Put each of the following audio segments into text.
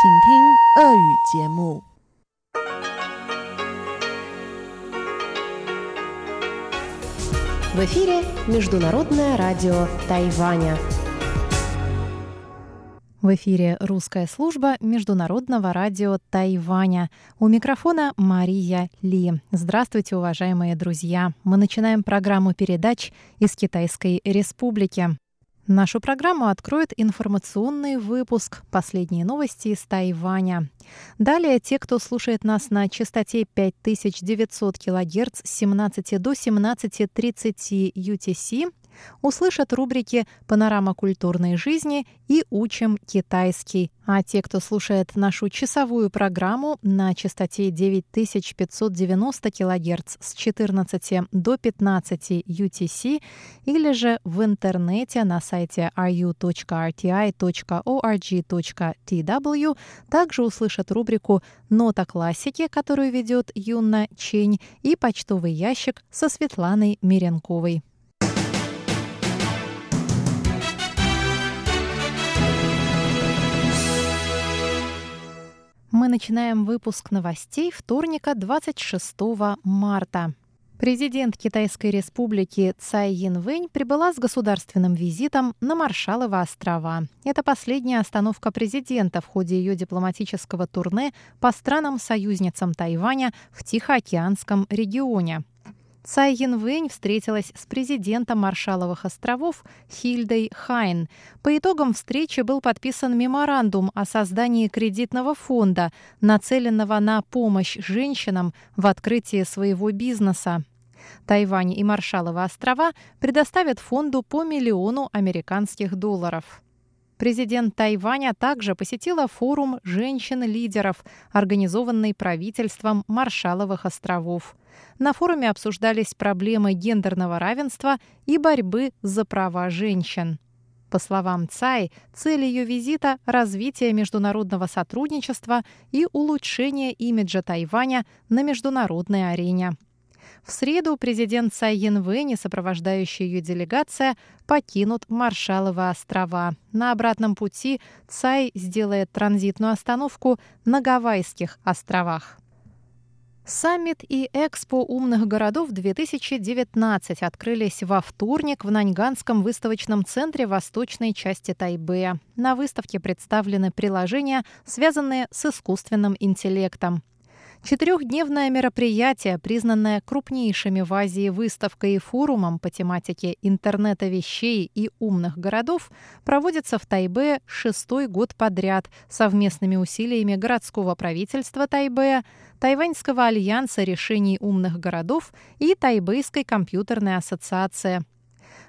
请听俄语节目。В эфире Международное радио Тайваня. В эфире русская служба Международного радио Тайваня. У микрофона Мария Ли. Здравствуйте, уважаемые друзья. Мы начинаем программу передач из Китайской Республики. Нашу программу откроет информационный выпуск «Последние новости из Тайваня». Далее те, кто слушает нас на частоте 5900 кГц с 17 до 17.30 UTC, услышат рубрики «Панорама культурной жизни» и «Учим китайский». А те, кто слушает нашу часовую программу на частоте 9590 кГц с 14 до 15 UTC или же в интернете на сайте ru.rti.org.tw, также услышат рубрику «Нота классики», которую ведет Юна Чень, и почтовый ящик со Светланой Миренковой. Мы начинаем выпуск новостей вторника 26 марта. Президент Китайской республики Цай Янвэнь прибыла с государственным визитом на Маршалловы острова. Это последняя остановка президента в ходе ее дипломатического турне по странам-союзницам Тайваня в Тихоокеанском регионе. Цай Янвэнь встретилась с президентом Маршаловых островов Хильдой Хайн. По итогам встречи был подписан меморандум о создании кредитного фонда, нацеленного на помощь женщинам в открытии своего бизнеса. Тайвань и Маршаловы острова предоставят фонду по миллиону американских долларов. Президент Тайваня также посетила форум женщин-лидеров, организованный правительством Маршаловых островов. На форуме обсуждались проблемы гендерного равенства и борьбы за права женщин. По словам Цай, цель ее визита – развитие международного сотрудничества и улучшение имиджа Тайваня на международной арене. В среду президент Цай Янвэнь и сопровождающая ее делегация покинут Маршалловы острова. На обратном пути Цай сделает транзитную остановку на Гавайских островах. Саммит и Экспо умных городов 2019 открылись во вторник в Наньганском выставочном центре восточной части Тайбэя. На выставке представлены приложения, связанные с искусственным интеллектом. Четырехдневное мероприятие, признанное крупнейшими в Азии выставкой и форумом по тематике интернета вещей и умных городов, проводится в Тайбе шестой год подряд совместными усилиями городского правительства Тайбэя, Тайваньского альянса решений умных городов и Тайбэйской компьютерной ассоциации.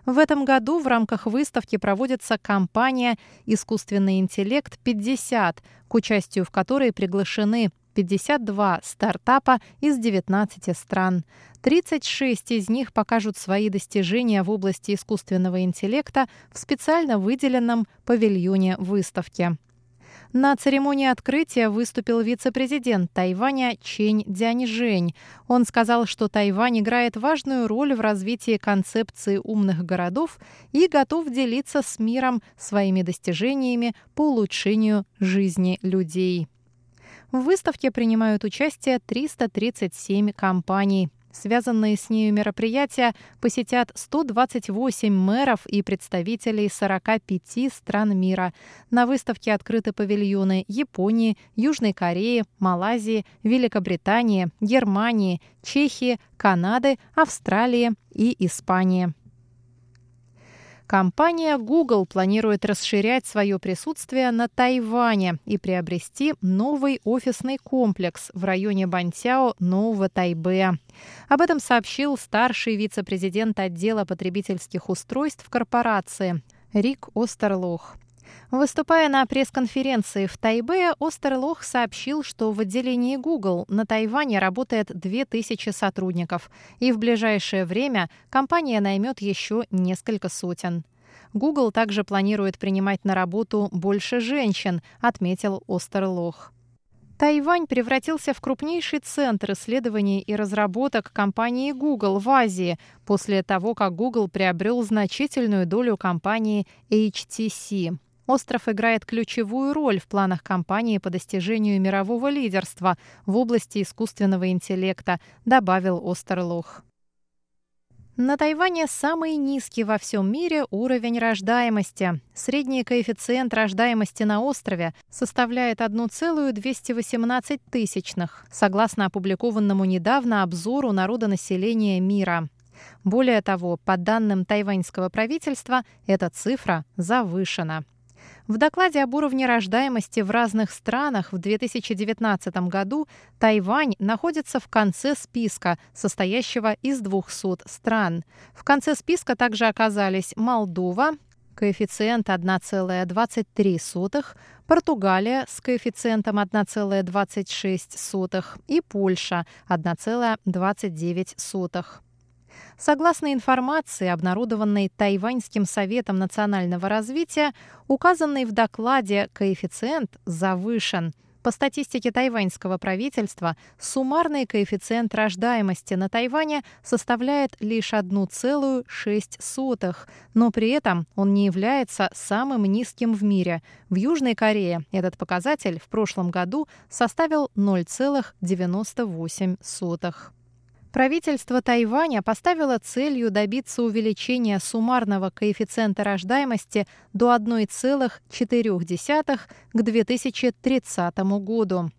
В этом году в рамках выставки проводится кампания «Искусственный интеллект 50», к участию в которой приглашены 52 стартапа из 19 стран. 36 из них покажут свои достижения в области искусственного интеллекта в специально выделенном павильоне выставки. На церемонии открытия выступил вице-президент Тайваня Чень Дяньжэнь. Он сказал, что Тайвань играет важную роль в развитии концепции умных городов и готов делиться с миром своими достижениями по улучшению жизни людей. В выставке принимают участие 337 компаний. Связанные с нею мероприятия посетят 128 мэров и представителей 45 стран мира. На выставке открыты павильоны Японии, Южной Кореи, Малайзии, Великобритании, Германии, Чехии, Канады, Австралии и Испании. Компания Google планирует расширять свое присутствие на Тайване и приобрести новый офисный комплекс в районе Бантяо Нового Тайбэя. Об этом сообщил старший вице-президент отдела потребительских устройств корпорации Рик Остерлох. Выступая на пресс-конференции в Тайбе, Остерлох сообщил, что в отделении Google на Тайване работает 2000 сотрудников, и в ближайшее время компания наймет еще несколько сотен. Google также планирует принимать на работу больше женщин, отметил Остерлох. Тайвань превратился в крупнейший центр исследований и разработок компании Google в Азии после того, как Google приобрел значительную долю компании HTC. Остров играет ключевую роль в планах компании по достижению мирового лидерства в области искусственного интеллекта, добавил Остерлох. На Тайване самый низкий во всем мире уровень рождаемости. Средний коэффициент рождаемости на острове составляет 1,218 тысячных, согласно опубликованному недавно обзору народонаселения мира. Более того, по данным тайваньского правительства, эта цифра завышена. В докладе об уровне рождаемости в разных странах в 2019 году Тайвань находится в конце списка, состоящего из 200 стран. В конце списка также оказались Молдова, коэффициент 1,23, Португалия с коэффициентом 1,26 и Польша 1,29. Согласно информации, обнародованной Тайваньским советом национального развития, указанный в докладе коэффициент завышен. По статистике тайваньского правительства, суммарный коэффициент рождаемости на Тайване составляет лишь 1,6, но при этом он не является самым низким в мире. В Южной Корее этот показатель в прошлом году составил 0,98. Правительство Тайваня поставило целью добиться увеличения суммарного коэффициента рождаемости до 1,4 к 2030 году.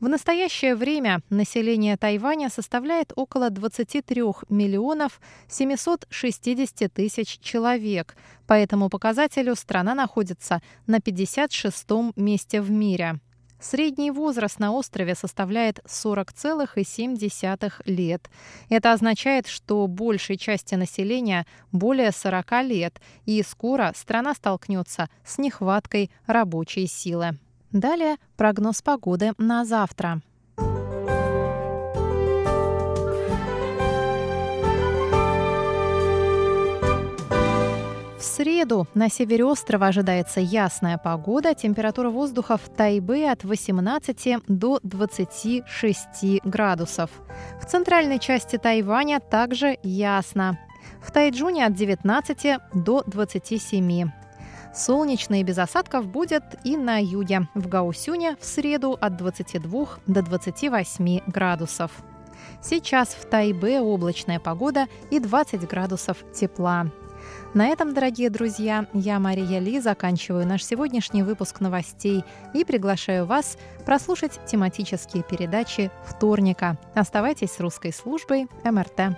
В настоящее время население Тайваня составляет около 23 миллионов 760 тысяч человек. По этому показателю страна находится на 56-м месте в мире. Средний возраст на острове составляет 40,7 лет. Это означает, что большей части населения более 40 лет, и скоро страна столкнется с нехваткой рабочей силы. Далее прогноз погоды на завтра. Среду на севере острова ожидается ясная погода. Температура воздуха в Тайбе от 18 до 26 градусов. В центральной части Тайваня также ясно. В Тайджуне от 19 до 27. Солнечно и без осадков будет и на юге. В Гаусюне в среду от 22 до 28 градусов. Сейчас в Тайбе облачная погода и 20 градусов тепла. На этом, дорогие друзья, я, Мария Ли, заканчиваю наш сегодняшний выпуск новостей и приглашаю вас прослушать тематические передачи вторника. Оставайтесь с русской службой МРТ.